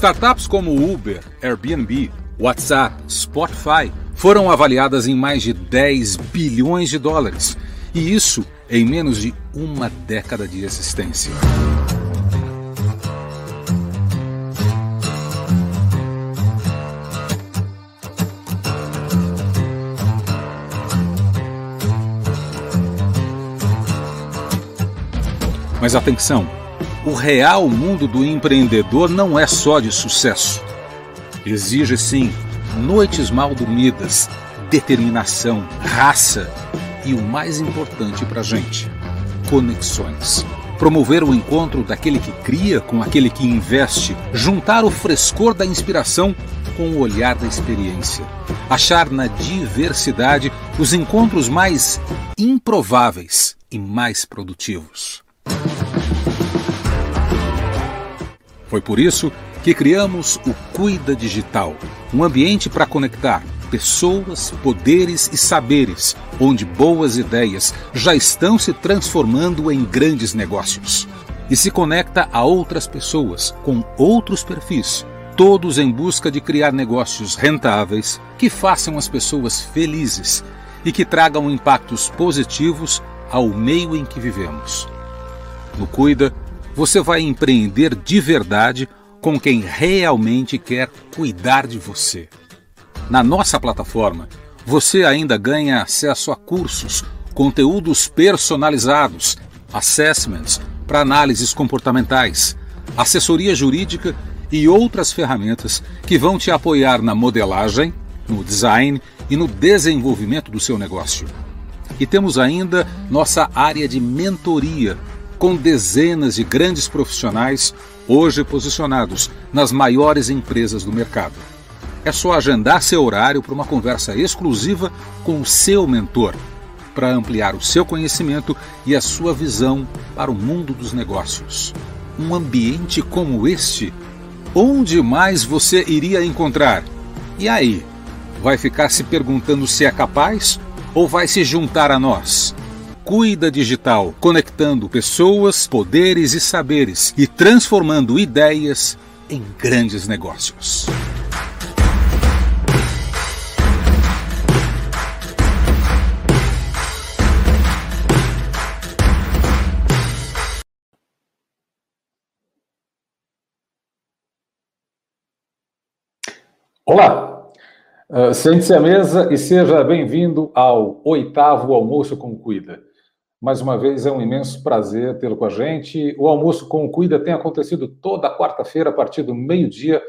Startups como Uber, Airbnb, WhatsApp, Spotify foram avaliadas em mais de 10 bilhões de dólares. E isso em menos de uma década de existência. Mas atenção, o real mundo do empreendedor não é só de sucesso. Exige sim noites mal dormidas, determinação, raça e o mais importante para a gente: conexões. Promover o encontro daquele que cria com aquele que investe, juntar o frescor da inspiração com o olhar da experiência. Achar na diversidade os encontros mais improváveis e mais produtivos. Foi por isso que criamos o Cuida Digital, um ambiente para conectar pessoas, poderes e saberes, onde boas ideias já estão se transformando em grandes negócios. E se conecta a outras pessoas com outros perfis, todos em busca de criar negócios rentáveis que façam as pessoas felizes e que tragam impactos positivos ao meio em que vivemos. No Cuida, você vai empreender de verdade com quem realmente quer cuidar de você. Na nossa plataforma, você ainda ganha acesso a cursos, conteúdos personalizados, assessments para análises comportamentais, assessoria jurídica e outras ferramentas que vão te apoiar na modelagem, no design e no desenvolvimento do seu negócio. E temos ainda nossa área de mentoria com dezenas de grandes profissionais hoje posicionados nas maiores empresas do mercado. É só agendar seu horário para uma conversa exclusiva com o seu mentor, para ampliar o seu conhecimento e a sua visão para o mundo dos negócios. Um ambiente como este, onde mais você iria encontrar? E aí, vai ficar se perguntando se é capaz ou vai se juntar a nós? Cuida Digital, conectando pessoas, poderes e saberes e transformando ideias em grandes negócios. Olá, uh, sente-se à mesa e seja bem-vindo ao oitavo Almoço com Cuida. Mais uma vez é um imenso prazer tê-lo com a gente. O almoço com o Cuida tem acontecido toda quarta-feira a partir do meio-dia,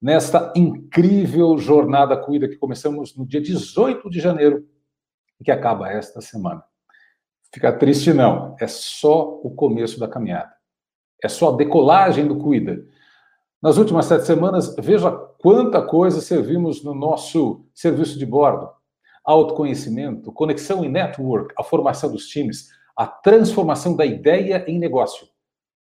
nesta incrível jornada Cuida que começamos no dia 18 de janeiro e que acaba esta semana. Fica triste não, é só o começo da caminhada. É só a decolagem do Cuida. Nas últimas sete semanas, veja quanta coisa servimos no nosso serviço de bordo autoconhecimento, conexão e network, a formação dos times, a transformação da ideia em negócio.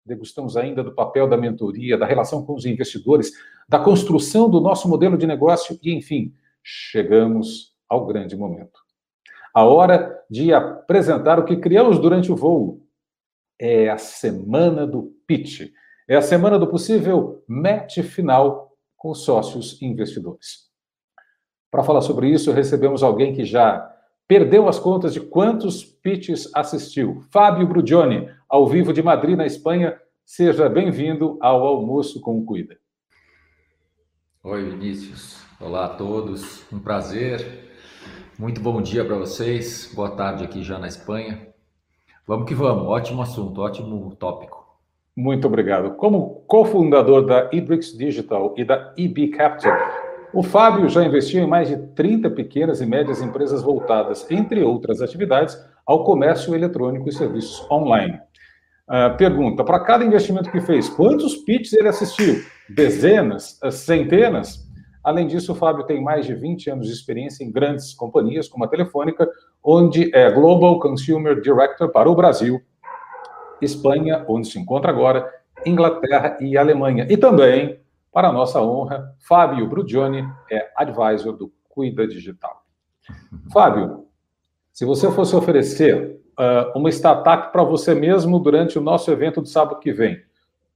Degustamos ainda do papel da mentoria, da relação com os investidores, da construção do nosso modelo de negócio e, enfim, chegamos ao grande momento. A hora de apresentar o que criamos durante o voo. É a semana do pitch. É a semana do possível match final com sócios investidores. Para falar sobre isso, recebemos alguém que já perdeu as contas de quantos pitches assistiu. Fábio Brugioni, ao vivo de Madrid, na Espanha. Seja bem-vindo ao Almoço com o Cuida. Oi, Vinícius. Olá a todos. Um prazer. Muito bom dia para vocês. Boa tarde aqui já na Espanha. Vamos que vamos. Ótimo assunto, ótimo tópico. Muito obrigado. Como cofundador da Idrix Digital e da EB Capital, o Fábio já investiu em mais de 30 pequenas e médias empresas voltadas, entre outras atividades, ao comércio eletrônico e serviços online. Uh, pergunta: para cada investimento que fez, quantos pitches ele assistiu? Dezenas? Centenas? Além disso, o Fábio tem mais de 20 anos de experiência em grandes companhias, como a Telefônica, onde é Global Consumer Director para o Brasil, Espanha, onde se encontra agora, Inglaterra e Alemanha. E também para nossa honra, Fábio Brugioni é advisor do Cuida Digital. Fábio, se você fosse oferecer uh, uma startup para você mesmo durante o nosso evento do sábado que vem,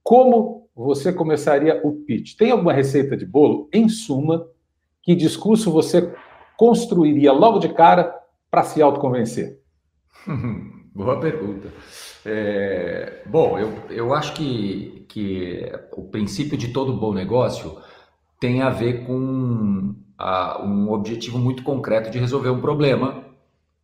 como você começaria o pitch? Tem alguma receita de bolo? Em suma, que discurso você construiria logo de cara para se autoconvencer? Boa pergunta. É, bom, eu, eu acho que, que o princípio de todo bom negócio tem a ver com a, um objetivo muito concreto de resolver um problema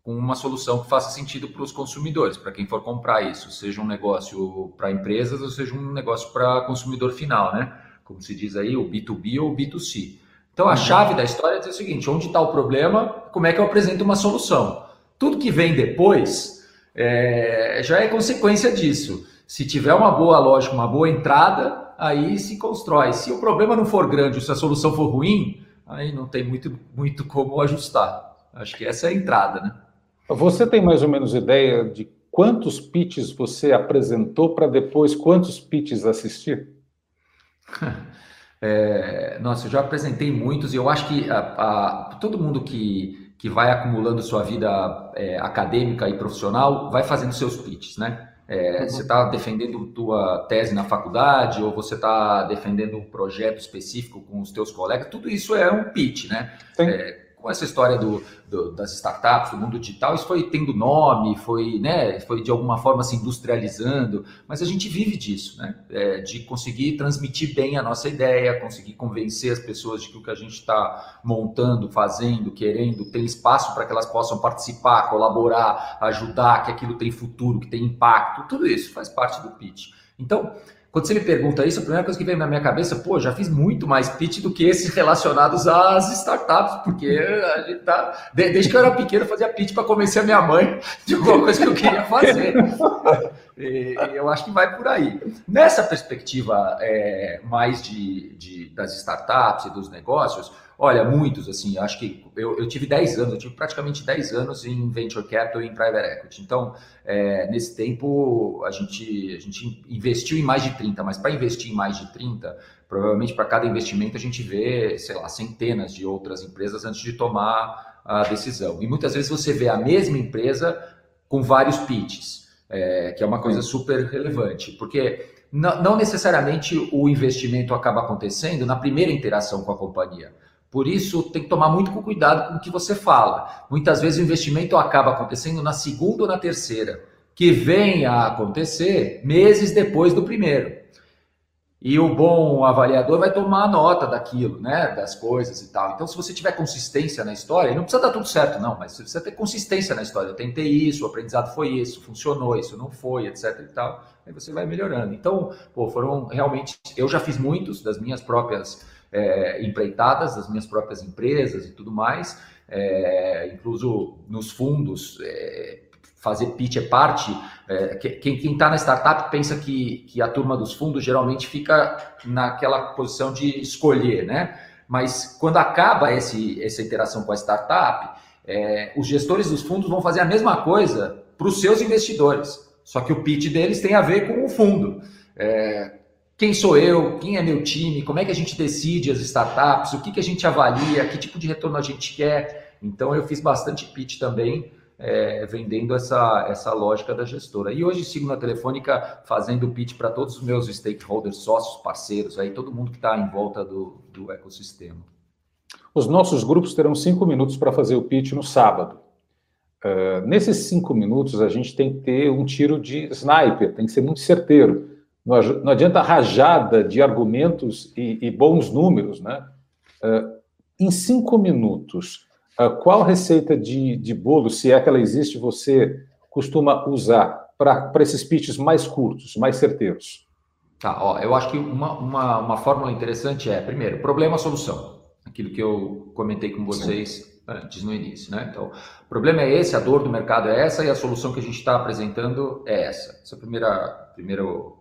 com uma solução que faça sentido para os consumidores, para quem for comprar isso, seja um negócio para empresas ou seja um negócio para consumidor final, né? Como se diz aí, o B2B ou o B2C. Então a uhum. chave da história é dizer o seguinte: onde está o problema, como é que eu apresento uma solução? Tudo que vem depois é, já é consequência disso. Se tiver uma boa lógica, uma boa entrada, aí se constrói. Se o problema não for grande, se a solução for ruim, aí não tem muito, muito como ajustar. Acho que essa é a entrada, né? Você tem mais ou menos ideia de quantos pitches você apresentou para depois quantos pitches assistir? É, nossa, eu já apresentei muitos e eu acho que a, a, todo mundo que, que vai acumulando sua vida é, acadêmica e profissional vai fazendo seus pitches, né? É, uhum. Você está defendendo tua tese na faculdade ou você está defendendo um projeto específico com os teus colegas, tudo isso é um pitch, né? É, com essa história do, do, das startups, do mundo digital, isso foi tendo nome, foi, né, foi de alguma forma se industrializando, mas a gente vive disso, né, é, de conseguir transmitir bem a nossa ideia, conseguir convencer as pessoas de que o que a gente está montando, fazendo, querendo, tem espaço para que elas possam participar, colaborar, ajudar, que aquilo tem futuro, que tem impacto, tudo isso faz parte do pitch. Então, quando você me pergunta isso, a primeira coisa que vem na minha cabeça, pô, já fiz muito mais pitch do que esses relacionados às startups, porque a gente tá. Desde que eu era pequeno, eu fazia pitch para convencer a minha mãe de alguma coisa que eu queria fazer. E eu acho que vai por aí. Nessa perspectiva é, mais de, de, das startups e dos negócios, Olha, muitos, assim, acho que eu, eu tive 10 anos, eu tive praticamente 10 anos em Venture Capital e em Private Equity. Então, é, nesse tempo, a gente, a gente investiu em mais de 30, mas para investir em mais de 30, provavelmente para cada investimento a gente vê, sei lá, centenas de outras empresas antes de tomar a decisão. E muitas vezes você vê a mesma empresa com vários pitches, é, que é uma coisa super relevante, porque não, não necessariamente o investimento acaba acontecendo na primeira interação com a companhia. Por isso, tem que tomar muito cuidado com o que você fala. Muitas vezes o investimento acaba acontecendo na segunda ou na terceira, que vem a acontecer meses depois do primeiro. E o bom avaliador vai tomar nota daquilo, né? Das coisas e tal. Então, se você tiver consistência na história, não precisa dar tudo certo, não, mas você precisa ter consistência na história. Eu tentei isso, o aprendizado foi isso, funcionou, isso não foi, etc. e tal. Aí você vai melhorando. Então, pô, foram realmente. Eu já fiz muitos das minhas próprias é, empreitadas das minhas próprias empresas e tudo mais, é, incluso nos fundos, é, fazer pitch é parte. É, quem está na startup pensa que, que a turma dos fundos geralmente fica naquela posição de escolher, né? Mas quando acaba esse, essa interação com a startup, é, os gestores dos fundos vão fazer a mesma coisa para os seus investidores. Só que o pitch deles tem a ver com o fundo. É, quem sou eu, quem é meu time, como é que a gente decide as startups, o que, que a gente avalia, que tipo de retorno a gente quer. Então eu fiz bastante pitch também, é, vendendo essa, essa lógica da gestora. E hoje sigo na Telefônica fazendo pitch para todos os meus stakeholders, sócios, parceiros, aí todo mundo que está em volta do, do ecossistema. Os nossos grupos terão cinco minutos para fazer o pitch no sábado. Uh, nesses cinco minutos, a gente tem que ter um tiro de sniper, tem que ser muito certeiro não adianta rajada de argumentos e, e bons números, né? Uh, em cinco minutos, uh, qual receita de, de bolo, se é que ela existe, você costuma usar para esses pitches mais curtos, mais certeiros? Tá, ó, eu acho que uma, uma, uma fórmula interessante é, primeiro, problema-solução. Aquilo que eu comentei com vocês Sim. antes no início, né? Então, o problema é esse, a dor do mercado é essa e a solução que a gente está apresentando é essa. Essa é a primeira, primeiro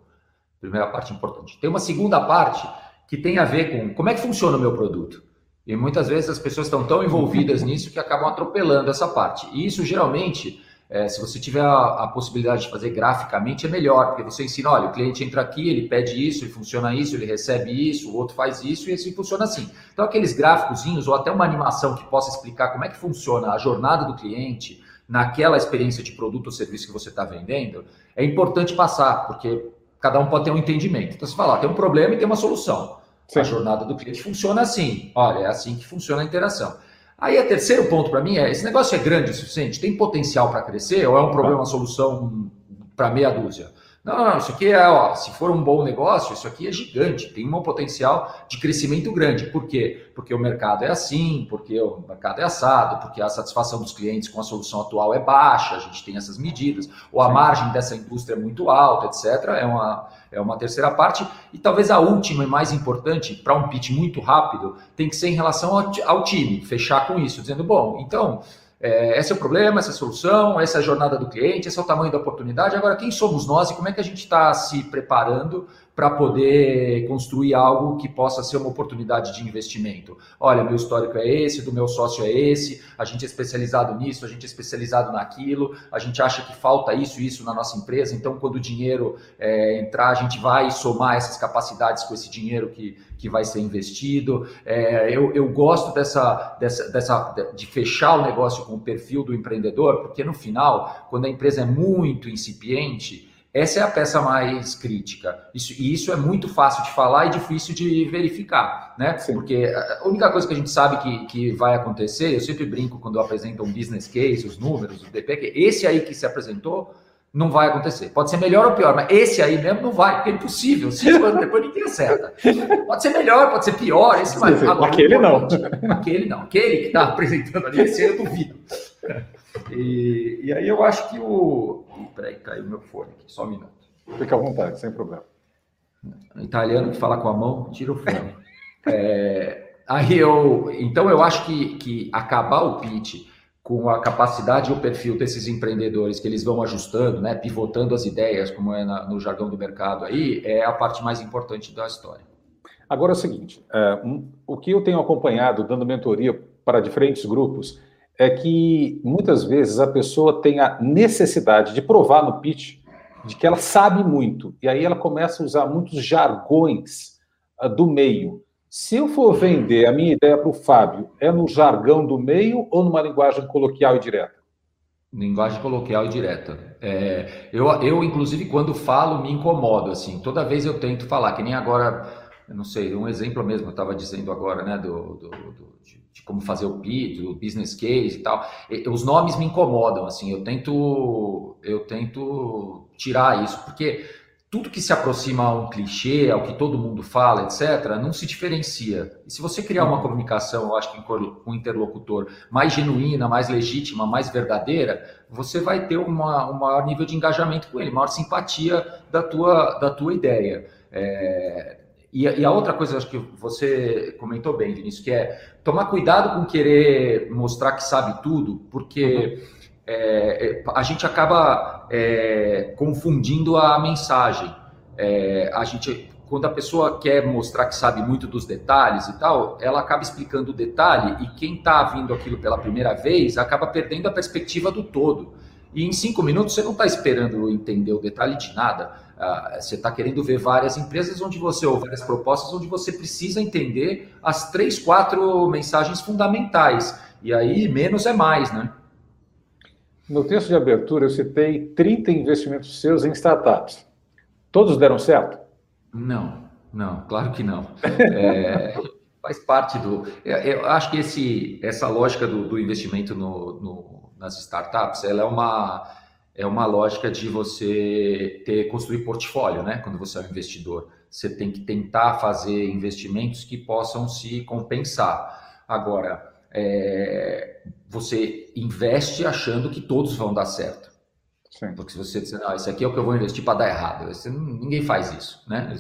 Primeira parte importante. Tem uma segunda parte que tem a ver com como é que funciona o meu produto. E muitas vezes as pessoas estão tão envolvidas nisso que acabam atropelando essa parte. E isso geralmente, é, se você tiver a, a, possibilidade de fazer graficamente, é melhor, porque você ensina: olha, o cliente entra aqui, ele pede isso, ele funciona isso, ele recebe isso, o outro faz isso, e assim funciona assim. Então, aqueles gráficozinhos, ou até uma animação que possa explicar como é que funciona a jornada do cliente naquela experiência de produto ou serviço que você está vendendo, é importante passar, porque cada um pode ter um entendimento. Então, você fala, ó, tem um problema e tem uma solução. Sim. A jornada do cliente funciona assim. Olha, é assim que funciona a interação. Aí, o terceiro ponto para mim é: esse negócio é grande o suficiente? Tem potencial para crescer ou é um problema, uma solução para meia dúzia? Não, não, isso aqui é, ó, se for um bom negócio, isso aqui é gigante, tem um potencial de crescimento grande. Por quê? Porque o mercado é assim, porque o mercado é assado, porque a satisfação dos clientes com a solução atual é baixa, a gente tem essas medidas, ou a margem dessa indústria é muito alta, etc. É uma, é uma terceira parte. E talvez a última e mais importante, para um pitch muito rápido, tem que ser em relação ao, ao time, fechar com isso, dizendo, bom, então é, esse é o problema, essa é a solução, essa é a jornada do cliente, esse é o tamanho da oportunidade. Agora, quem somos nós e como é que a gente está se preparando para poder construir algo que possa ser uma oportunidade de investimento. Olha, meu histórico é esse, do meu sócio é esse, a gente é especializado nisso, a gente é especializado naquilo, a gente acha que falta isso e isso na nossa empresa, então quando o dinheiro é, entrar, a gente vai somar essas capacidades com esse dinheiro que, que vai ser investido. É, eu, eu gosto dessa, dessa, dessa de fechar o negócio com o perfil do empreendedor, porque no final, quando a empresa é muito incipiente, essa é a peça mais crítica. Isso, e isso é muito fácil de falar e difícil de verificar, né? Sim. Porque a única coisa que a gente sabe que, que vai acontecer, eu sempre brinco quando eu apresento um business case, os números, o DP, que esse aí que se apresentou não vai acontecer. Pode ser melhor ou pior, mas esse aí mesmo não vai, porque é impossível. Cinco anos depois ninguém acerta. Pode ser melhor, pode ser pior. Esse vai. Agora, aquele não. Aquele não. Aquele que está apresentando ali, esse eu duvido. E, e aí eu acho que o. Peraí, caiu meu fone aqui, só um minuto. Fica à vontade, sem problema. O italiano que fala com a mão, tira o fone. é, aí eu. Então eu acho que, que acabar o pitch com a capacidade e o perfil desses empreendedores que eles vão ajustando, né, pivotando as ideias, como é na, no jargão do mercado aí, é a parte mais importante da história. Agora é o seguinte, é, um, o que eu tenho acompanhado dando mentoria para diferentes grupos é que muitas vezes a pessoa tem a necessidade de provar no pitch de que ela sabe muito, e aí ela começa a usar muitos jargões uh, do meio. Se eu for vender a minha ideia para o Fábio, é no jargão do meio ou numa linguagem coloquial e direta? Linguagem coloquial e direta. É, eu, eu, inclusive, quando falo, me incomodo, assim. Toda vez eu tento falar, que nem agora, eu não sei, um exemplo mesmo, eu estava dizendo agora, né, do, do, do de como fazer o PID, o business case e tal. E, os nomes me incomodam, assim, eu tento, eu tento tirar isso, porque tudo que se aproxima a um clichê, ao que todo mundo fala, etc., não se diferencia. E se você criar uma comunicação, eu acho que com um interlocutor mais genuína, mais legítima, mais verdadeira, você vai ter uma, um maior nível de engajamento com ele, maior simpatia da tua, da tua ideia. É, e, e, a outra coisa, acho que você comentou bem, Vinícius, que é tomar cuidado com querer mostrar que sabe tudo, porque uhum. é, a gente acaba é, confundindo a mensagem. É, a gente, quando a pessoa quer mostrar que sabe muito dos detalhes e tal, ela acaba explicando o detalhe e quem está vindo aquilo pela primeira vez acaba perdendo a perspectiva do todo. E em cinco minutos você não está esperando entender o detalhe de nada Uh, você está querendo ver várias empresas onde você, ou várias propostas onde você precisa entender as três, quatro mensagens fundamentais. E aí, menos é mais, né? No texto de abertura, eu citei 30 investimentos seus em startups. Todos deram certo? Não, não, claro que não. É, faz parte do. É, eu acho que esse, essa lógica do, do investimento no, no, nas startups ela é uma é uma lógica de você ter construir portfólio, né? Quando você é um investidor, você tem que tentar fazer investimentos que possam se compensar. Agora, é, você investe achando que todos vão dar certo. Sim. Porque se você disser, não, esse aqui é o que eu vou investir para dar errado, você, ninguém faz isso, né?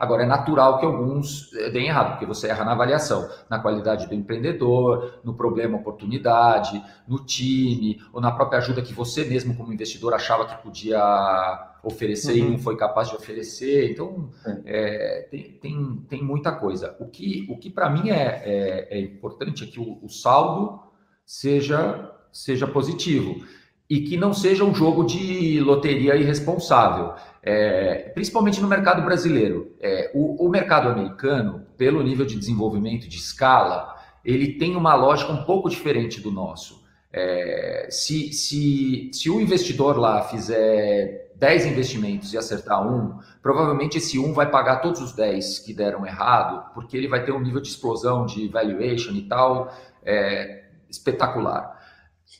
Agora, é natural que alguns eh, deem errado, porque você erra na avaliação, na qualidade do empreendedor, no problema oportunidade, no time, ou na própria ajuda que você mesmo, como investidor, achava que podia oferecer uhum. e não foi capaz de oferecer. Então, é, tem, tem, tem, muita coisa. O que, o que para mim é, é, é, importante é que o, o saldo seja, seja positivo e que não seja um jogo de loteria irresponsável, é, principalmente no mercado brasileiro. É, o, o, mercado americano, pelo nível de desenvolvimento de escala, ele tem uma lógica um pouco diferente do nosso. É, se, se, se o investidor lá fizer 10 investimentos e acertar um, provavelmente esse um vai pagar todos os 10 que deram errado, porque ele vai ter um nível de explosão de valuation e tal é, espetacular.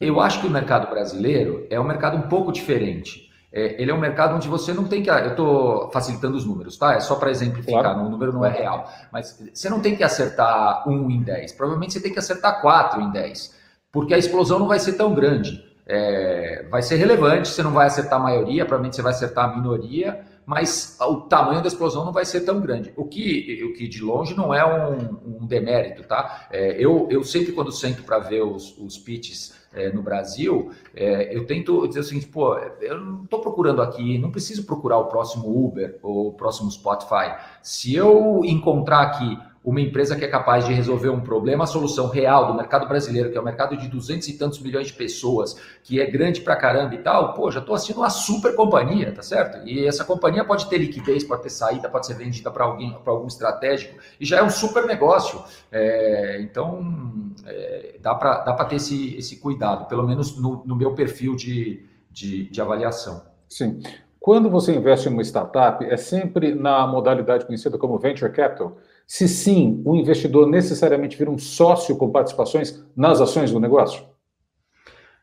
Eu acho que o mercado brasileiro é um mercado um pouco diferente. É, ele é um mercado onde você não tem que. Eu estou facilitando os números, tá? É só para exemplificar, claro. o número não é real. Mas você não tem que acertar um em 10. Provavelmente você tem que acertar quatro em 10. Porque a explosão não vai ser tão grande é, vai ser relevante, você não vai acertar a maioria, provavelmente você vai acertar a minoria, mas o tamanho da explosão não vai ser tão grande. O que, o que de longe não é um, um demérito, tá? É, eu, eu sempre, quando sento para ver os, os pitches é, no Brasil, é, eu tento dizer assim, pô, eu não estou procurando aqui, não preciso procurar o próximo Uber ou o próximo Spotify. Se eu encontrar aqui uma empresa que é capaz de resolver um problema, a solução real do mercado brasileiro, que é o um mercado de duzentos e tantos milhões de pessoas, que é grande pra caramba e tal, pô, já estou assistindo uma super companhia, tá certo? E essa companhia pode ter liquidez, pode ter saída, pode ser vendida para alguém, para algum estratégico, e já é um super negócio. É, então, é, dá para dá ter esse, esse cuidado, pelo menos no, no meu perfil de, de, de avaliação. Sim. Quando você investe em uma startup, é sempre na modalidade conhecida como venture capital, se sim, o investidor necessariamente vira um sócio com participações nas ações do negócio?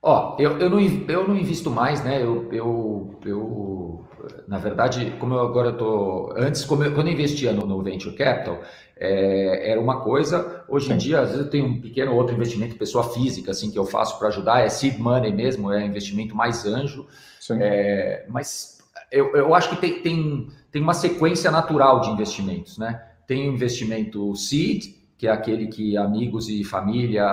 Ó, eu, eu, não, eu não invisto mais, né? Eu, eu, eu na verdade, como eu agora estou. Antes, como eu, quando eu investia no, no Venture Capital, é, era uma coisa. Hoje em dia, às vezes eu tenho um pequeno outro investimento, pessoa física, assim, que eu faço para ajudar, é seed money mesmo, é investimento mais anjo. É, mas eu, eu acho que tem, tem, tem uma sequência natural de investimentos, né? Tem o investimento seed, que é aquele que amigos e família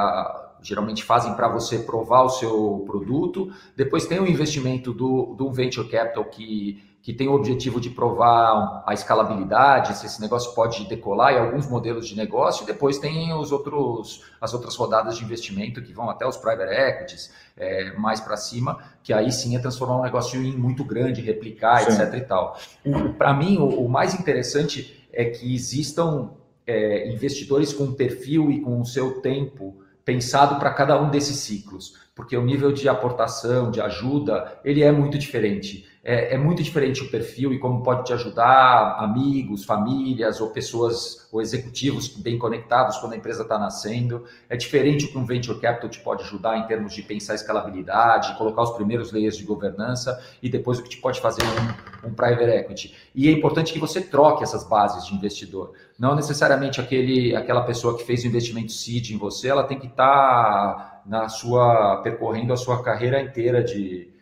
geralmente fazem para você provar o seu produto. Depois tem o investimento do, do venture capital que que tem o objetivo de provar a escalabilidade, se esse negócio pode decolar e alguns modelos de negócio, e depois tem os outros, as outras rodadas de investimento que vão até os private equities, é, mais para cima, que aí sim é transformar um negócio em muito grande, replicar, sim. etc. e tal. Para mim, o, o, mais interessante é que existam é, investidores com perfil e com o seu tempo pensado para cada um desses ciclos, porque o nível de aportação, de ajuda, ele é muito diferente é, é, muito diferente o perfil e como pode te ajudar amigos, famílias ou pessoas ou executivos bem conectados quando a empresa está nascendo. É diferente o que um venture capital te pode ajudar em termos de pensar escalabilidade, colocar os primeiros layers de governança e depois o que te pode fazer um, um private equity. E é importante que você troque essas bases de investidor. Não necessariamente aquele, aquela pessoa que fez o investimento seed em você, ela tem que estar tá na sua percorrendo a sua carreira inteira de de,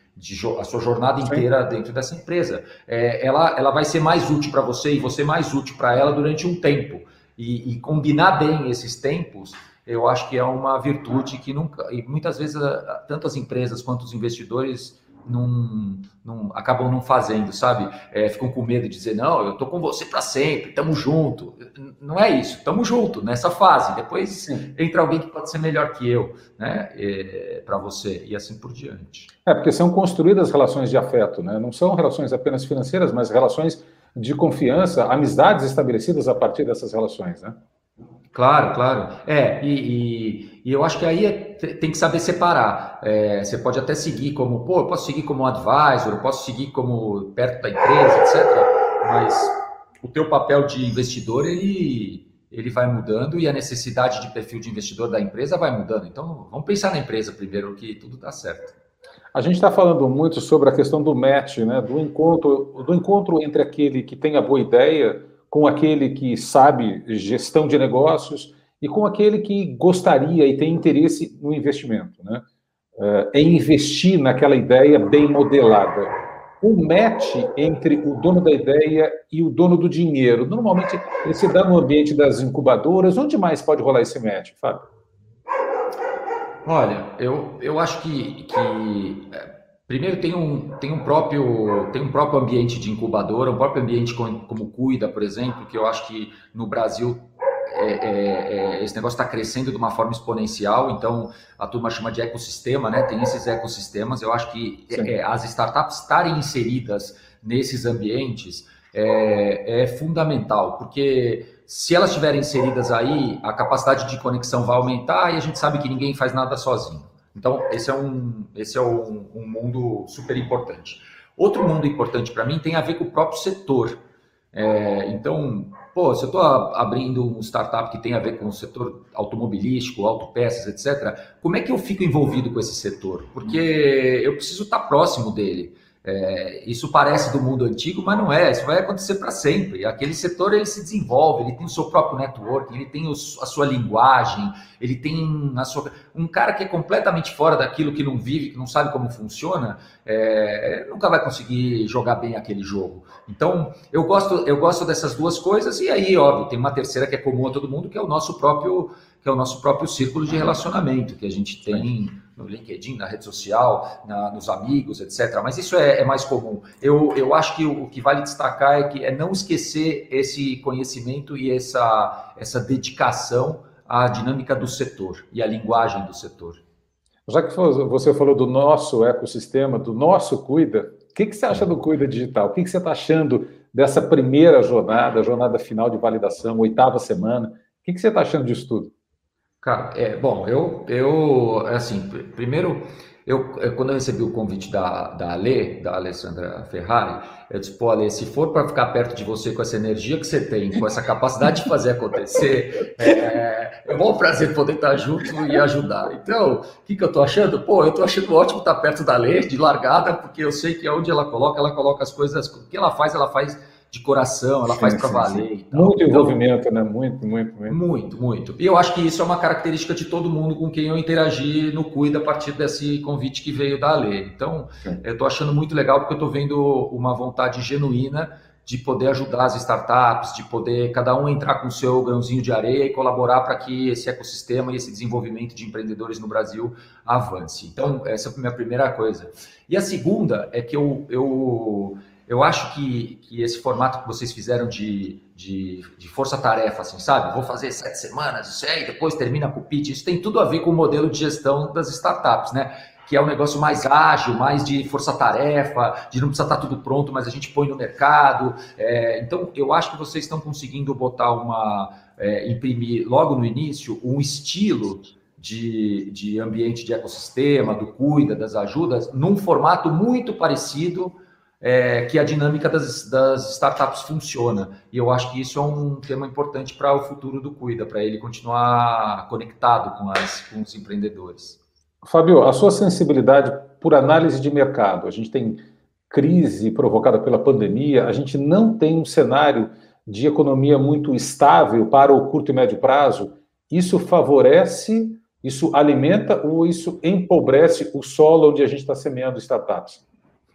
a sua jornada inteira Sim. dentro dessa empresa. É, ela, ela vai ser mais útil para você e você mais útil para ela durante um tempo. E, e, combinar bem esses tempos, eu acho que é uma virtude que nunca. E muitas vezes, tanto as empresas quanto os investidores não, não, acabam não fazendo, sabe? É, ficam com medo de dizer, não, eu tô com você para sempre, tamo junto. Não é isso, tamo junto nessa fase. Depois Sim. entra alguém que pode ser melhor que eu, né? É, para você, e assim por diante. É, porque são construídas relações de afeto, né? Não são relações apenas financeiras, mas relações de confiança, amizades estabelecidas a partir dessas relações, né? Claro, claro. É, e, e, e eu acho que aí é, tem que saber separar. É, você pode até seguir como, pô, eu posso seguir como advisor, eu posso seguir como perto da empresa, etc. Mas o teu papel de investidor, ele, ele vai mudando e a necessidade de perfil de investidor da empresa vai mudando. Então, vamos pensar na empresa primeiro, que tudo está certo. A gente está falando muito sobre a questão do match, né, do encontro, do encontro entre aquele que tem a boa ideia com aquele que sabe gestão de negócios e com aquele que gostaria e tem interesse no investimento, né? É investir naquela ideia bem modelada. O match entre o dono da ideia e o dono do dinheiro, normalmente ele se dá no ambiente das incubadoras. Onde mais pode rolar esse match, Fábio? Olha, eu, eu acho que, que Primeiro tem um, tem um próprio tem um próprio ambiente de incubadora, um próprio ambiente como, como cuida, por exemplo, que eu acho que no Brasil é, é, é, esse negócio está crescendo de uma forma exponencial, então a turma chama de ecossistema, né? Tem esses ecossistemas. Eu acho que é, as startups estarem inseridas nesses ambientes é, é fundamental, porque se elas estiverem inseridas aí, a capacidade de conexão vai aumentar e a gente sabe que ninguém faz nada sozinho. Então, esse é um, esse é um, um mundo super importante. Outro mundo importante para mim tem a ver com o próprio setor. É, então, pô, se eu estou abrindo um startup que tem a ver com o setor automobilístico, autopeças, etc., como é que eu fico envolvido com esse setor? Porque eu preciso estar próximo dele. É, isso parece do mundo antigo, mas não é. Isso vai acontecer para sempre. Aquele setor ele se desenvolve, ele tem o seu próprio network, ele tem a sua linguagem, ele tem a sua. Um cara que é completamente fora daquilo, que não vive, que não sabe como funciona, é, nunca vai conseguir jogar bem aquele jogo. Então, eu gosto, eu gosto dessas duas coisas. E aí, óbvio, tem uma terceira que é comum a todo mundo, que é o nosso próprio, que é o nosso próprio círculo de relacionamento que a gente tem no LinkedIn, na rede social, na, nos amigos, etc. Mas isso é, é, mais comum. Eu, eu acho que o, o, que vale destacar é que é não esquecer esse conhecimento e essa, essa dedicação à dinâmica do setor e à linguagem do setor. Já que você falou do nosso ecossistema, do nosso Cuida, o que, que você acha do Cuida Digital? O que, que você está achando dessa primeira jornada, jornada final de validação, oitava semana? O que, que você está achando disso tudo? Cara, é, bom, eu, eu, assim, primeiro, eu, quando eu recebi o convite da, da Ale, da Alessandra Ferrari, eu disse, pô, Ale, se for para ficar perto de você com essa energia que você tem, com essa capacidade de fazer acontecer, é, é um prazer poder estar junto e ajudar. Então, o que, que eu tô achando? Pô, eu tô achando ótimo estar perto da Ale, de largada, porque eu sei que onde ela coloca, ela coloca as coisas, o que ela faz, ela faz de coração, ela sim, faz para valer. Muito então, envolvimento, né? Muito, muito, muito. Muito, muito. E eu acho que isso é uma característica de todo mundo com quem eu interagi no Cuida a partir desse convite que veio da Ale. Então, sim. eu estou achando muito legal porque eu estou vendo uma vontade genuína de poder ajudar as startups, de poder cada um entrar com o seu grãozinho de areia e colaborar para que esse ecossistema e esse desenvolvimento de empreendedores no Brasil avance. Então, essa é a minha primeira coisa. E a segunda é que eu, eu eu acho que, que esse formato que vocês fizeram de, de, de força-tarefa, assim, sabe? Vou fazer sete semanas, isso aí, depois termina com o pitch. Isso tem tudo a ver com o modelo de gestão das startups, né? Que é um negócio mais ágil, mais de força-tarefa, de não precisar estar tudo pronto, mas a gente põe no mercado. É, então, eu acho que vocês estão conseguindo botar uma. É, imprimir logo no início um estilo de, de ambiente de ecossistema, do cuida, das ajudas, num formato muito parecido é, que a dinâmica das, das, startups funciona. E eu acho que isso é um tema importante para o futuro do Cuida, para ele continuar conectado com, as, com os empreendedores. Fábio, a sua sensibilidade por análise de mercado, a gente tem crise provocada pela pandemia, a gente não tem um cenário de economia muito estável para o curto e médio prazo. Isso favorece, isso alimenta ou isso empobrece o solo onde a gente está semeando startups?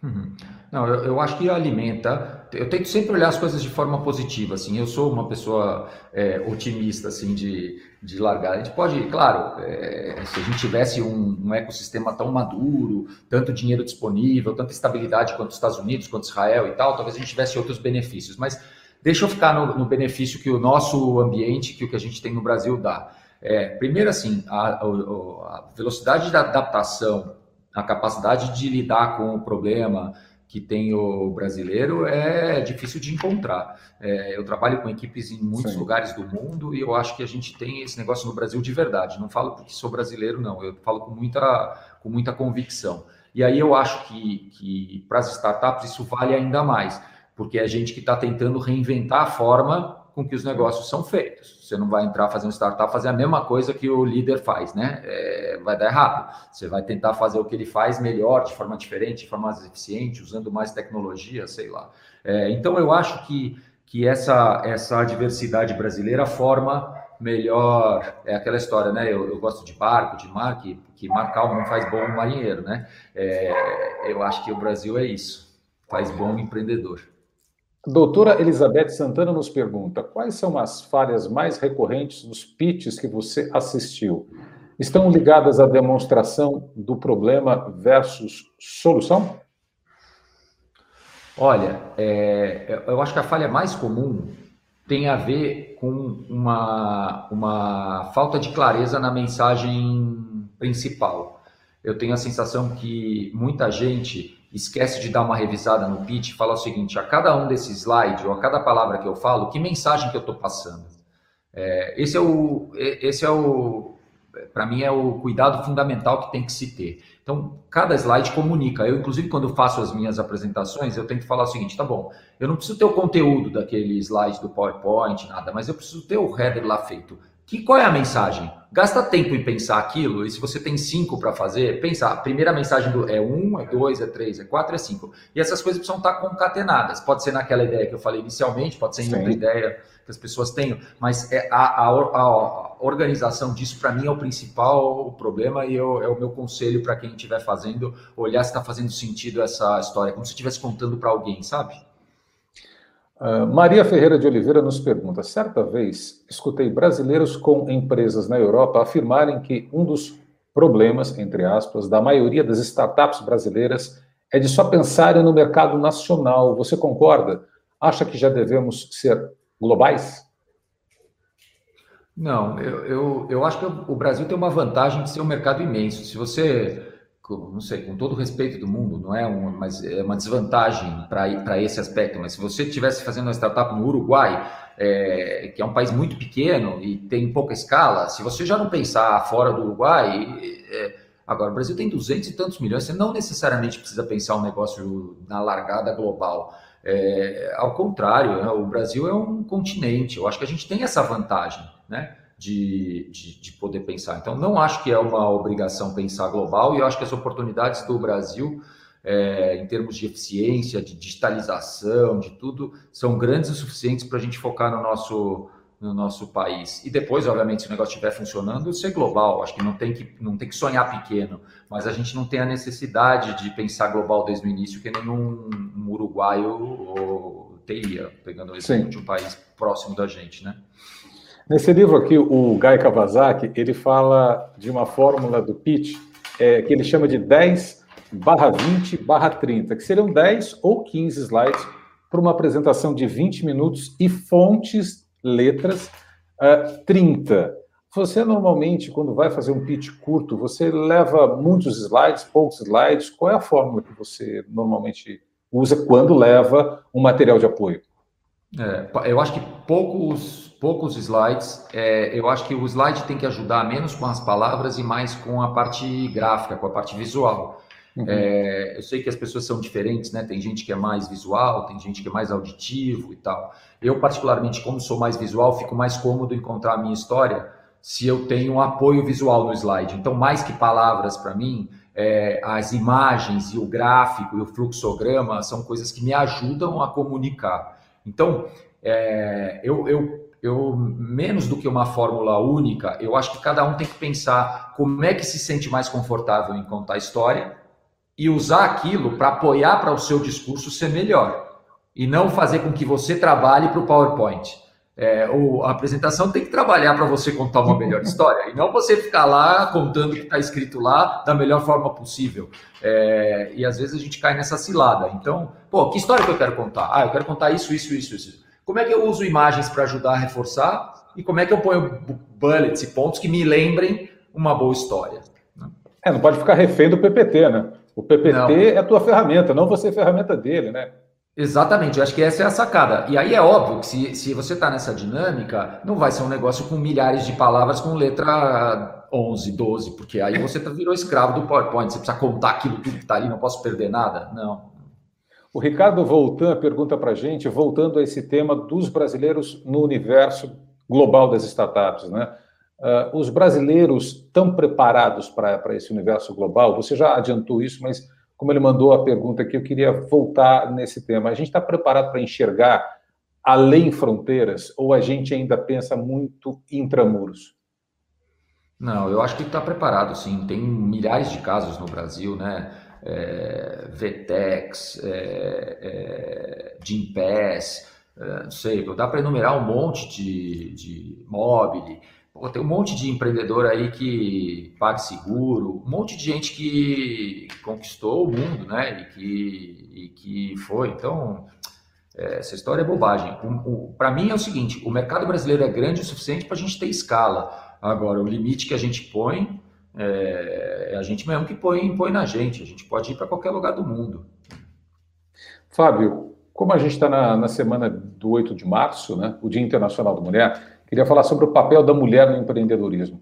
Uhum. Não, eu, eu, acho que alimenta. Eu tento sempre olhar as coisas de forma positiva. Assim, eu sou uma pessoa é, otimista, assim, de, de largar. A gente pode, claro, é, se a gente tivesse um, um, ecossistema tão maduro, tanto dinheiro disponível, tanta estabilidade quanto os Estados Unidos, quanto Israel e tal, talvez a gente tivesse outros benefícios. Mas deixa eu ficar no, no benefício que o nosso ambiente, que o que a gente tem no Brasil dá. É, primeiro, assim, a, a, a velocidade de adaptação a capacidade de lidar com o problema que tem o brasileiro é difícil de encontrar. É, eu trabalho com equipes em muitos Sim. lugares do mundo e eu acho que a gente tem esse negócio no Brasil de verdade. Não falo porque sou brasileiro, não. Eu falo com muita, com muita convicção. E aí eu acho que, que para as startups isso vale ainda mais, porque é a gente que está tentando reinventar a forma com que os negócios são feitos. Você não vai entrar fazendo startup fazer a mesma coisa que o líder faz, né? É, vai dar errado. Você vai tentar fazer o que ele faz melhor, de forma diferente, de forma mais eficiente, usando mais tecnologia, sei lá. É, então eu acho que, que essa, essa diversidade brasileira forma melhor. É aquela história, né? Eu, eu gosto de barco, de mar, que, que mar calmo não faz bom marinheiro, né? É, eu acho que o Brasil é isso. Faz bom empreendedor. Doutora Elizabeth Santana nos pergunta: quais são as falhas mais recorrentes nos pitches que você assistiu? Estão ligadas à demonstração do problema versus solução? Olha, é, eu acho que a falha mais comum tem a ver com uma, uma falta de clareza na mensagem principal. Eu tenho a sensação que muita gente esquece de dar uma revisada no pitch e fala o seguinte: a cada um desses slides ou a cada palavra que eu falo, que mensagem que eu estou passando? É, esse é o, esse é o, para mim é o cuidado fundamental que tem que se ter. Então, cada slide comunica. Eu, inclusive, quando faço as minhas apresentações, eu tento falar o seguinte: tá bom, eu não preciso ter o conteúdo daquele slide do PowerPoint, nada, mas eu preciso ter o header lá feito. Que, qual é a mensagem? Gasta tempo em pensar aquilo, e se você tem cinco para fazer, pensar. A primeira mensagem do, é um, é dois, é três, é quatro, é cinco. E essas coisas precisam estar concatenadas. Pode ser naquela ideia que eu falei inicialmente, pode ser em Sim. outra ideia que as pessoas tenham, mas é a, a, a organização disso, para mim, é o principal problema e eu, é o meu conselho para quem estiver fazendo, olhar se está fazendo sentido essa história, como se estivesse contando para alguém, sabe? Uh, Maria Ferreira de Oliveira nos pergunta: certa vez escutei brasileiros com empresas na Europa afirmarem que um dos problemas, entre aspas, da maioria das startups brasileiras é de só pensarem no mercado nacional. Você concorda? Acha que já devemos ser globais? Não, eu, eu, eu acho que o Brasil tem uma vantagem de ser um mercado imenso. Se você não sei, com todo o respeito do mundo, não é uma, mas é uma desvantagem para esse aspecto. Mas se você estivesse fazendo uma startup no Uruguai, é, que é um país muito pequeno e tem pouca escala, se você já não pensar fora do Uruguai, é, agora o Brasil tem 200 e tantos milhões, você não necessariamente precisa pensar um negócio na largada global. É, ao contrário, né, o Brasil é um continente. Eu acho que a gente tem essa vantagem, né? De, de, de, poder pensar. Então, não acho que é uma obrigação pensar global e eu acho que as oportunidades do Brasil, é, em termos de eficiência, de digitalização, de tudo, são grandes o suficientes para a gente focar no nosso, no nosso país. E depois, obviamente, se o negócio estiver funcionando, ser global. Acho que não tem que, não tem que sonhar pequeno, mas a gente não tem a necessidade de pensar global desde o início, que nenhum um uruguaio ou teria, pegando o exemplo de um país próximo da gente, né? Nesse livro aqui, o Guy Kawasaki, ele fala de uma fórmula do pitch é, que ele chama de 10 barra 20 barra 30, que seriam 10 ou 15 slides para uma apresentação de 20 minutos e fontes, letras, uh, 30. Você normalmente, quando vai fazer um pitch curto, você leva muitos slides, poucos slides? Qual é a fórmula que você normalmente usa quando leva um material de apoio? É, eu acho que poucos poucos slides. É, eu acho que o slide tem que ajudar menos com as palavras e mais com a parte gráfica, com a parte visual. Uhum. É, eu sei que as pessoas são diferentes, né? Tem gente que é mais visual, tem gente que é mais auditivo e tal. Eu, particularmente, como sou mais visual, fico mais cômodo encontrar a minha história se eu tenho um apoio visual no slide. Então, mais que palavras para mim, é, as imagens e o gráfico e o fluxograma são coisas que me ajudam a comunicar. Então, é, eu, eu eu menos do que uma fórmula única, eu acho que cada um tem que pensar como é que se sente mais confortável em contar a história e usar aquilo para apoiar para o seu discurso ser melhor e não fazer com que você trabalhe para o PowerPoint. É, a apresentação tem que trabalhar para você contar uma melhor história e não você ficar lá contando o que está escrito lá da melhor forma possível. É, e às vezes a gente cai nessa cilada. Então, pô, que história que eu quero contar? Ah, eu quero contar isso, isso, isso, isso. Como é que eu uso imagens para ajudar a reforçar? E como é que eu ponho bullets e pontos que me lembrem uma boa história? É, não pode ficar refém do PPT, né? O PPT não. é a tua ferramenta, não você é ferramenta dele, né? Exatamente, eu acho que essa é a sacada. E aí é óbvio que se, se você está nessa dinâmica, não vai ser um negócio com milhares de palavras com letra 11, 12, porque aí você tá, virou escravo do PowerPoint, você precisa contar aquilo tudo que está ali, não posso perder nada. Não, o Ricardo Voltan pergunta para a gente, voltando a esse tema dos brasileiros no universo global das startups, né? Uh, os brasileiros estão preparados para esse universo global? Você já adiantou isso, mas como ele mandou a pergunta aqui, eu queria voltar nesse tema. A gente está preparado para enxergar além fronteiras ou a gente ainda pensa muito intramuros? Não, eu acho que está preparado, sim. Tem milhares de casos no Brasil, né? É, VTEX, é, é, é, não sei, dá para enumerar um monte de, de mobile, Pô, tem um monte de empreendedor aí que paga seguro, um monte de gente que conquistou o mundo, né? E que, e que foi. Então, é, essa história é bobagem. Para mim é o seguinte: o mercado brasileiro é grande o suficiente para a gente ter escala. Agora, o limite que a gente põe é, é a gente mesmo que põe, põe na gente. A gente pode ir para qualquer lugar do mundo. Fábio, como a gente está na, na, semana do 8 de março, né, o Dia Internacional da Mulher, queria falar sobre o papel da mulher no empreendedorismo.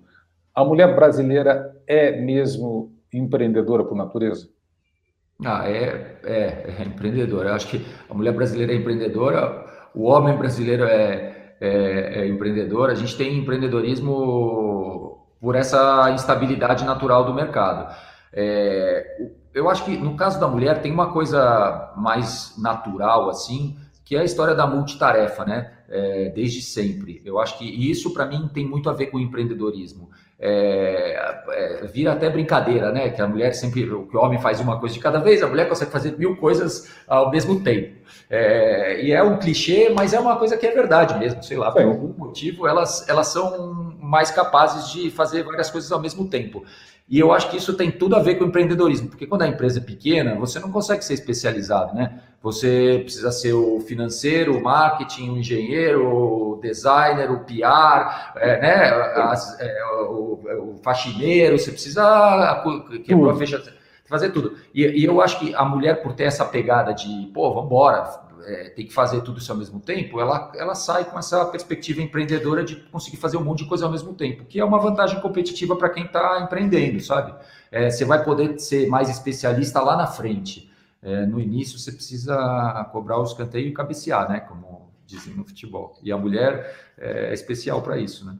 A mulher brasileira é mesmo empreendedora por natureza? Ah, é, é, é empreendedora. Eu acho que a mulher brasileira é empreendedora, o homem brasileiro é, é, é empreendedor. A gente tem empreendedorismo por essa instabilidade natural do mercado. É, eu acho que no caso da mulher tem uma coisa mais natural assim, que é a história da multitarefa, né? É, desde sempre. Eu acho que isso para mim tem muito a ver com o empreendedorismo. É, é, vira até brincadeira, né? Que a mulher sempre, o homem faz uma coisa de cada vez, a mulher consegue fazer mil coisas ao mesmo tempo. É, e é um clichê, mas é uma coisa que é verdade mesmo. Sei lá, por algum motivo elas, elas são mais capazes de fazer várias coisas ao mesmo tempo. E eu acho que isso tem tudo a ver com o empreendedorismo, porque quando a empresa é pequena, você não consegue ser especializado, né? Você precisa ser o financeiro, o marketing, o engenheiro, o designer, o PR, é, né? As, é, o, o, faxineiro, você precisa quebrou fecha, fazer tudo. E, e, eu acho que a mulher, por ter essa pegada de, pô, vamos embora, é, tem que fazer tudo isso ao mesmo tempo, ela, ela sai com essa perspectiva empreendedora de conseguir fazer um monte de coisa ao mesmo tempo, que é uma vantagem competitiva para quem está empreendendo, sabe? É, você vai poder ser mais especialista lá na frente. É, no início, você precisa cobrar o escanteio e cabecear, né? Como dizem no futebol. E a mulher é especial para isso, né?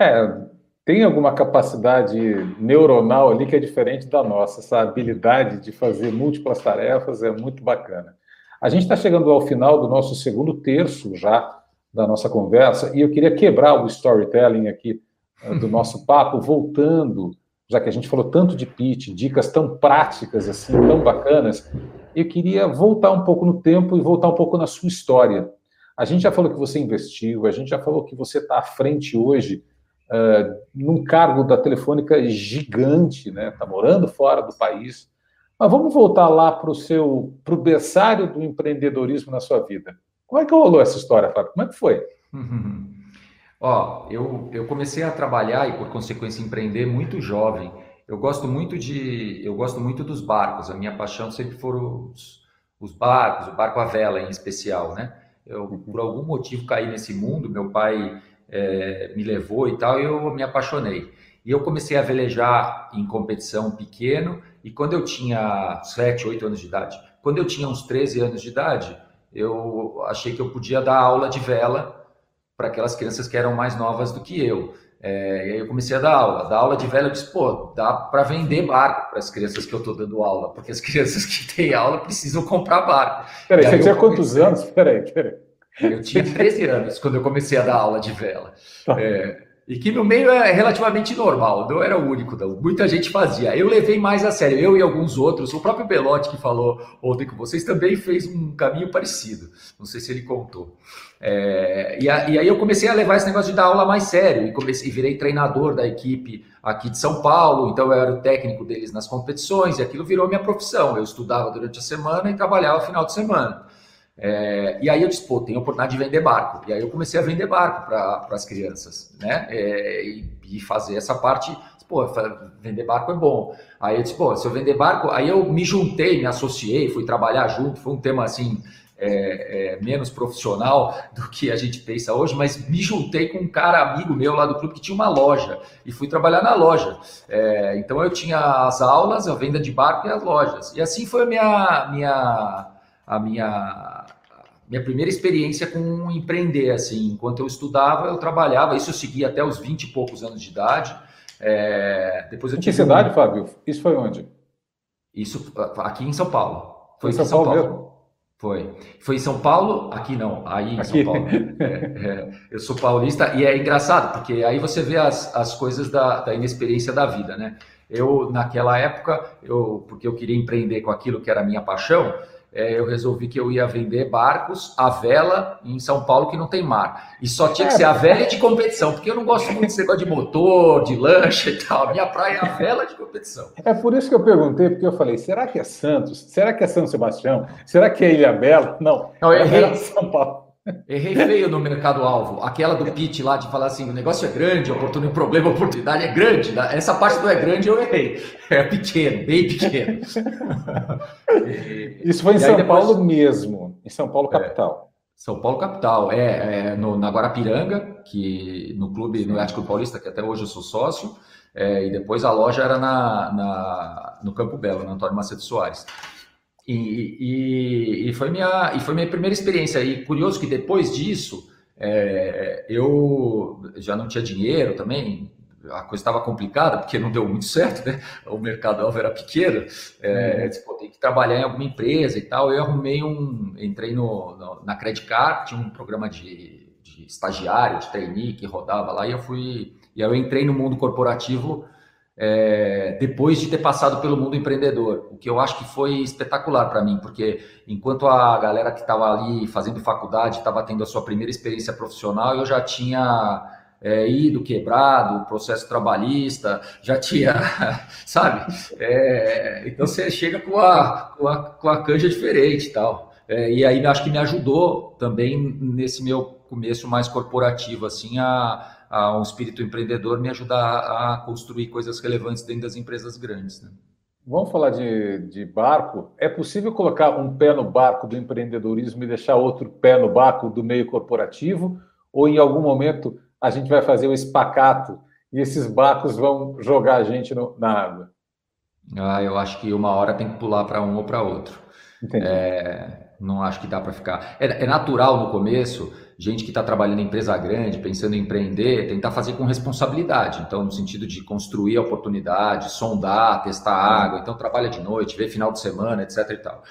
É, tem alguma capacidade neuronal ali que é diferente da nossa. Essa habilidade de fazer múltiplas tarefas é muito bacana. A gente está chegando ao final do nosso segundo terço já da nossa conversa e eu queria quebrar o storytelling aqui eh, do nosso papo, voltando, já que a gente falou tanto de pitch, dicas tão práticas assim, tão bacanas, eu queria voltar um pouco no tempo e voltar um pouco na sua história. A gente já falou que você investiu, a gente já falou que você está à frente hoje uh, num cargo da Telefônica gigante, né? Está morando fora do país. Mas vamos voltar lá para o seu, para o berçário do empreendedorismo na sua vida. Como é que rolou essa história, Fábio? Como é que foi? Ó, eu, eu comecei a trabalhar e, por consequência, empreender muito jovem. Eu gosto muito de, eu gosto muito dos barcos. A minha paixão sempre foram os, os barcos, o barco à vela em especial, né? Eu, por algum motivo, caí nesse mundo. Meu pai é, me levou e tal, e eu me apaixonei. E eu comecei a velejar em competição pequeno e quando eu tinha 7, 8 anos de idade, quando eu tinha uns 13 anos de idade, eu achei que eu podia dar aula de vela para aquelas crianças que eram mais novas do que eu. É, e aí eu comecei a dar aula. Dar aula de vela, eu disse, pô, dá para vender barco para as crianças que eu estou dando aula, porque as crianças que têm aula precisam comprar barco. Peraí, você tinha quantos anos? Peraí, peraí. Eu tinha 13 anos quando eu comecei a dar aula de vela. Tá. É, e que no meio é relativamente normal, não era o único, não. Muita gente fazia. Eu levei mais a sério, eu e alguns outros. O próprio Belotti, que falou ontem com vocês, também fez um caminho parecido. Não sei se ele contou. É, e, a, e, aí eu comecei a levar esse negócio de dar aula mais sério, e comecei, virei treinador da equipe aqui de São Paulo, então eu era o técnico deles nas competições, e aquilo virou minha profissão. Eu estudava durante a semana e trabalhava final de semana. É, e aí eu disse, pô, tem oportunidade de vender barco. E aí eu comecei a vender barco para as crianças, né? É, e, e, fazer essa parte, pô, vender barco é bom. Aí eu disse, pô, se eu vender barco, aí eu me juntei, me associei, fui trabalhar junto, foi um tema assim, é, é, menos profissional do que a gente pensa hoje, mas me juntei com um cara amigo meu lá do clube que tinha uma loja e fui trabalhar na loja. É, então eu tinha as aulas, a venda de barco e as lojas. E assim foi a minha, minha, a minha minha primeira experiência com empreender, assim, enquanto eu estudava, eu trabalhava, isso eu segui até os 20 e poucos anos de idade. É, depois eu em que cidade, um... Fábio? Isso foi onde? Isso aqui em São Paulo. Foi em São, São Paulo, Paulo? Foi. Foi em São Paulo? Aqui não, aí em aqui. São Paulo. É, é, eu sou paulista e é engraçado, porque aí você vê as, as coisas da, da inexperiência da vida, né? Eu, naquela época, eu, porque eu queria empreender com aquilo que era a minha paixão, é, eu resolvi que eu ia vender barcos à vela em São Paulo que não tem mar. E só tinha que ser a vela de competição, porque eu não gosto muito desse negócio de motor, de lancha e tal. Minha praia é a vela de competição. É por isso que eu perguntei, porque eu falei, será que é Santos? Será que é São Sebastião? Será que é Ilha Bela? Não, não eu é errei. São Paulo. Errei feio no mercado-alvo. Aquela do pitch lá de falar assim: o negócio é grande, oportunidade, o problema, a oportunidade é grande. Né? Essa parte do é grande eu errei. É pequeno, bem pequeno. Isso foi em São depois... Paulo mesmo, em São Paulo, é. capital. São Paulo capital, é, é no, na Guarapiranga, que no clube, no Atlético Paulista, que até hoje eu sou sócio, é, e depois a loja era na, na, no Campo Belo, na Antônio Macedo Soares. E, e, e, foi minha, e foi minha primeira experiência. E curioso que depois disso, é, eu já não tinha dinheiro também, a coisa estava complicada, porque não deu muito certo, né? O mercado alvo era pequeno, é, uhum. tem que trabalhar em alguma empresa e tal. Eu arrumei um, entrei no, no na Credit Card, tinha um programa de, de estagiário, de trainee que rodava lá, e eu fui, e eu entrei no mundo corporativo é, depois de ter passado pelo mundo empreendedor, o que eu acho que foi espetacular para mim, porque enquanto a galera que estava ali fazendo faculdade estava tendo a sua primeira experiência profissional, eu já tinha é, ido quebrado, processo trabalhista, já tinha, sabe? É, então você chega com a, com a, com a canja diferente e tal. É, e aí acho que me ajudou também nesse meu começo mais corporativo, assim, a, a um espírito empreendedor me ajudar a construir coisas relevantes dentro das empresas grandes. Né? Vamos falar de, de barco. É possível colocar um pé no barco do empreendedorismo e deixar outro pé no barco do meio corporativo? Ou em algum momento a gente vai fazer o um espacato e esses barcos vão jogar a gente no, na água? Ah, eu acho que uma hora tem que pular para um ou para outro. É, não acho que dá para ficar. É, é, natural no começo, gente que está trabalhando em empresa grande, pensando em empreender, tentar fazer com responsabilidade. Então, no sentido de construir a oportunidade, sondar, testar água. Então, trabalha de noite, vê final de semana, etc. e tal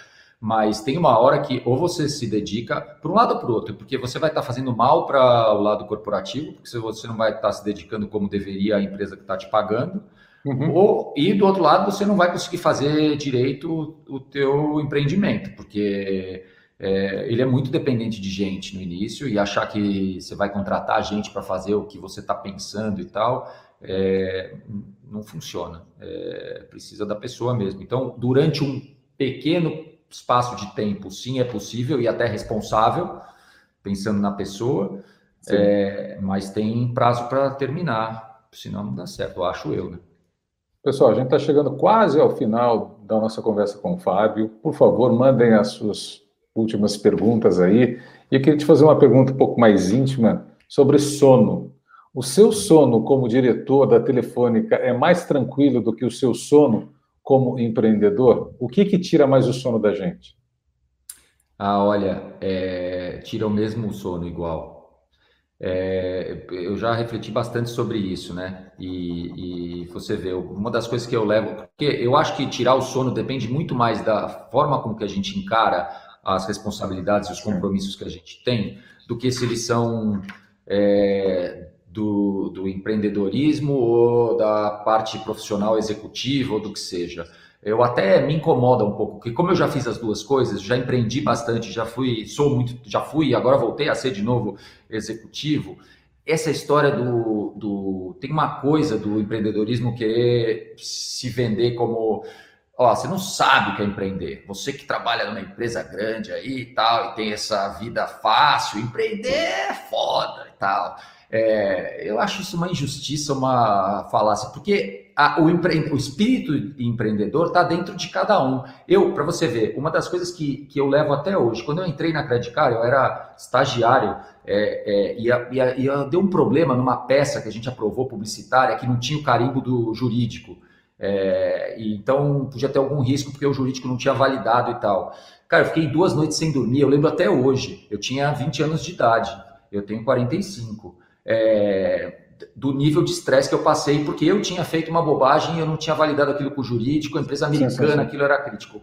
mas tem uma hora que ou você se dedica para um lado ou para o outro, porque você vai estar tá fazendo mal para o lado corporativo, porque você não vai estar tá se dedicando como deveria a empresa que está te pagando, uhum. ou e do outro lado você não vai conseguir fazer direito o teu empreendimento, porque é, ele é muito dependente de gente no início e achar que você vai contratar gente para fazer o que você está pensando e tal, é, não funciona. É, precisa da pessoa mesmo. Então, durante um pequeno espaço de tempo, sim, é possível e até responsável, pensando na pessoa, é, mas tem prazo para terminar, senão não dá certo, acho eu, né? Pessoal, a gente está chegando quase ao final da nossa conversa com o Fábio. Por favor, mandem as suas últimas perguntas aí. E eu queria te fazer uma pergunta um pouco mais íntima sobre sono. O seu sono como diretor da Telefônica é mais tranquilo do que o seu sono como empreendedor, o que, que tira mais o sono da gente? Ah, olha, é, tira o mesmo sono igual. É, eu já refleti bastante sobre isso, né? E, e, você vê, uma das coisas que eu levo, porque eu acho que tirar o sono depende muito mais da forma como que a gente encara as responsabilidades e os compromissos que a gente tem, do que se eles são é, do, do empreendedorismo ou da parte profissional executiva ou do que seja. Eu até me incomoda um pouco, porque como eu já fiz as duas coisas, já empreendi bastante, já fui, sou muito, já fui, agora voltei a ser de novo executivo. Essa história do, do tem uma coisa do empreendedorismo querer se vender como ó, você não sabe o que é empreender. Você que trabalha numa empresa grande aí e tal, e tem essa vida fácil, empreender é foda e tal. É, eu acho isso uma injustiça, uma falácia, porque a, o, empre... o, espírito empreendedor está dentro de cada um. Eu, para você ver, uma das coisas que, que eu levo até hoje, quando eu entrei na Credit Card, eu era estagiário, é, é, ia, ia, ia, deu um problema numa peça que a gente aprovou publicitária que não tinha o carimbo do jurídico. É, então podia ter algum risco porque o jurídico não tinha validado e tal. Cara, eu fiquei duas noites sem dormir, eu lembro até hoje. Eu tinha 20 anos de idade, eu tenho 45 é, do nível de estresse que eu passei, porque eu tinha feito uma bobagem, eu não tinha validado aquilo com o jurídico, a empresa americana, sim, sim. aquilo era crítico.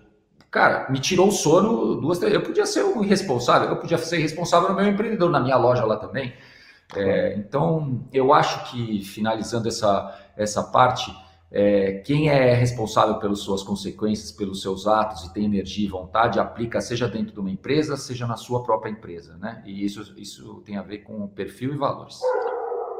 Cara, me tirou o sono duas, três. Eu podia ser um irresponsável, eu podia ser responsável no meu empreendedor, na minha loja lá também. É, então, eu acho que, finalizando essa, essa parte, é, quem é responsável pelas suas consequências, pelos seus atos e tem energia e vontade, aplica seja dentro de uma empresa, seja na sua própria empresa, né? E isso, isso tem a ver com perfil e valores.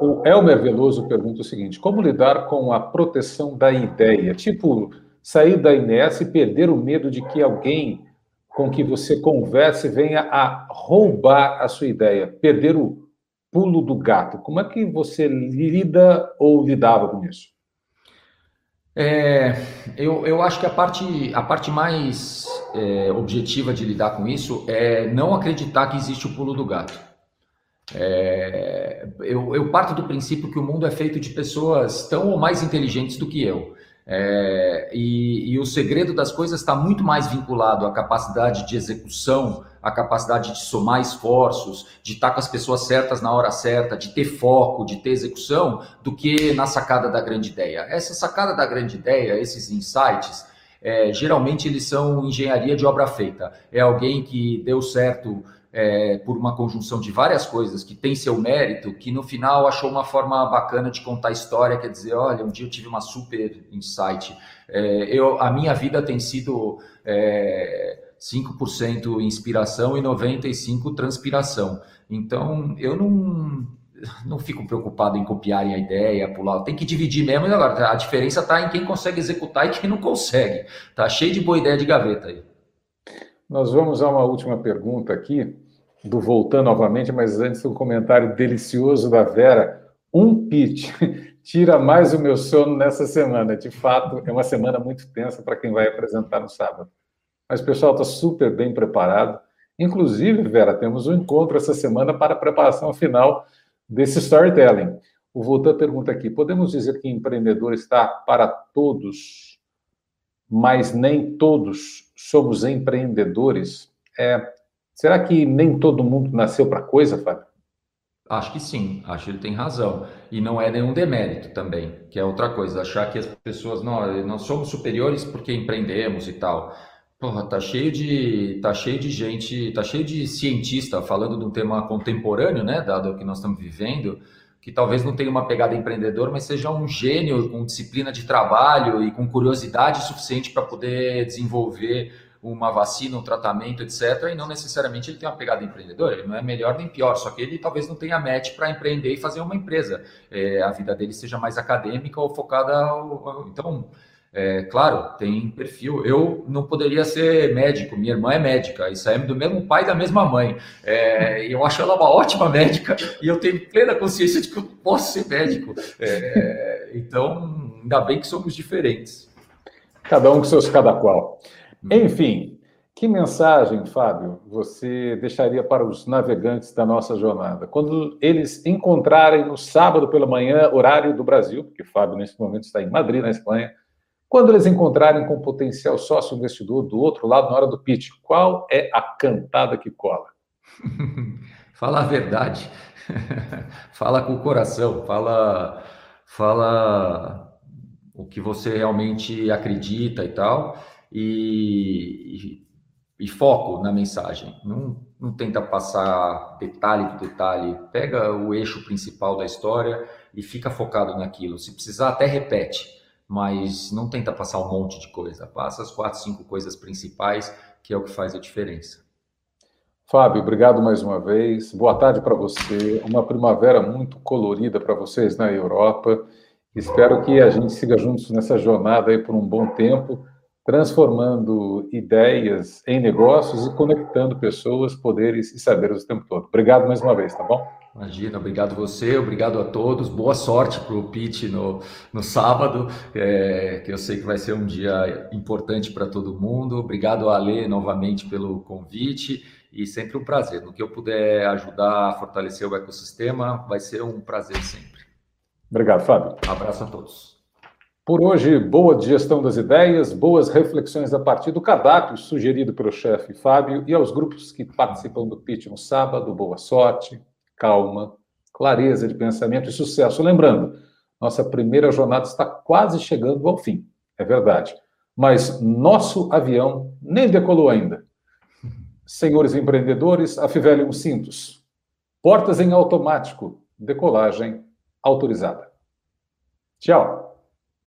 O Elmer Veloso pergunta o seguinte: como lidar com a proteção da ideia? Tipo, sair da inércia e perder o medo de que alguém com que você converse venha a roubar a sua ideia, perder o pulo do gato. Como é que você lida ou lidava com isso? É, eu, eu acho que a parte, a parte mais é, objetiva de lidar com isso é não acreditar que existe o pulo do gato. É, eu, eu, parto do princípio que o mundo é feito de pessoas tão ou mais inteligentes do que eu. É, e, e, o segredo das coisas está muito mais vinculado à capacidade de execução, à capacidade de somar esforços, de estar com as pessoas certas na hora certa, de ter foco, de ter execução, do que na sacada da grande ideia. Essa sacada da grande ideia, esses insights, é, geralmente eles são engenharia de obra feita. É alguém que deu certo é, por uma conjunção de várias coisas que tem seu mérito, que no final achou uma forma bacana de contar a história, quer dizer, olha, um dia eu tive uma super insight. É, eu, a minha vida tem sido é, 5% inspiração e 95% transpiração. Então, eu não, não fico preocupado em copiarem a ideia, pular. Tem que dividir mesmo. Agora, a diferença está em quem consegue executar e quem não consegue. Tá cheio de boa ideia de gaveta aí. Nós vamos a uma última pergunta aqui, do Voltando novamente, mas antes um comentário delicioso da Vera. Um pitch tira mais o meu sono nessa semana. De fato, é uma semana muito tensa para quem vai apresentar no sábado. Mas o pessoal está super bem preparado. Inclusive, Vera, temos um encontro essa semana para a preparação final desse storytelling. O Voltan pergunta aqui: podemos dizer que empreendedor está para todos, mas nem todos somos empreendedores, é, será que nem todo mundo nasceu para coisa, Fábio? Acho que sim, acho que ele tem razão. E não é nenhum demérito também, que é outra coisa, achar que as pessoas, não, nós somos superiores porque empreendemos e tal. Porra, tá cheio de, tá cheio de gente, tá cheio de cientista falando de um tema contemporâneo, né, dado o que nós estamos vivendo, que talvez não tenha uma pegada empreendedora, mas seja um gênio com disciplina de trabalho e com curiosidade suficiente para poder desenvolver uma vacina, um tratamento, etc. E não necessariamente ele tem uma pegada empreendedora, ele não é melhor nem pior, só que ele talvez não tenha match para empreender e fazer uma empresa. É, a vida dele seja mais acadêmica ou focada. Então, é, claro, tem perfil. Eu não poderia ser médico, minha irmã é médica, e saímos do mesmo pai e da mesma mãe. É, eu acho ela uma ótima médica e eu tenho plena consciência de que eu posso ser médico. É, então, ainda bem que somos diferentes. Cada um com seus cada qual. Enfim, que mensagem, Fábio, você deixaria para os navegantes da nossa jornada? Quando eles encontrarem no sábado pela manhã, horário do Brasil, porque Fábio nesse momento está em Madrid, na Espanha, quando eles encontrarem com potencial sócio investidor do outro lado na hora do pitch, qual é a cantada que cola? fala a verdade. fala com o coração, fala fala o que você realmente acredita e tal e, e, e foco na mensagem. Não, não tenta passar detalhe por detalhe, pega o eixo principal da história e fica focado naquilo. Se precisar, até repete mas não tenta passar um monte de coisa. Passa as quatro, cinco coisas principais, que é o que faz a diferença. Fábio, obrigado mais uma vez. Boa tarde para você. Uma primavera muito colorida para vocês na Europa. Espero que a gente siga juntos nessa jornada aí por um bom tempo, transformando ideias em negócios e conectando pessoas, poderes e saberes o tempo todo. Obrigado mais uma vez, tá bom? Imagina, obrigado você, obrigado a todos. Boa sorte para o pitch no, no sábado, é, que eu sei que vai ser um dia importante para todo mundo. Obrigado, Ale, novamente pelo convite e sempre um prazer. No que eu puder ajudar a fortalecer o ecossistema, vai ser um prazer sempre. Obrigado, Fábio. Abraço a todos. Por hoje, boa digestão das ideias, boas reflexões a partir do cardápio sugerido pelo chefe Fábio e aos grupos que participam do pitch no sábado. Boa sorte calma, clareza de pensamento e sucesso. Lembrando, nossa primeira jornada está quase chegando ao fim, é verdade. Mas nosso avião nem decolou ainda. Senhores empreendedores, afivelem os cintos. Portas em automático, decolagem autorizada. Tchau.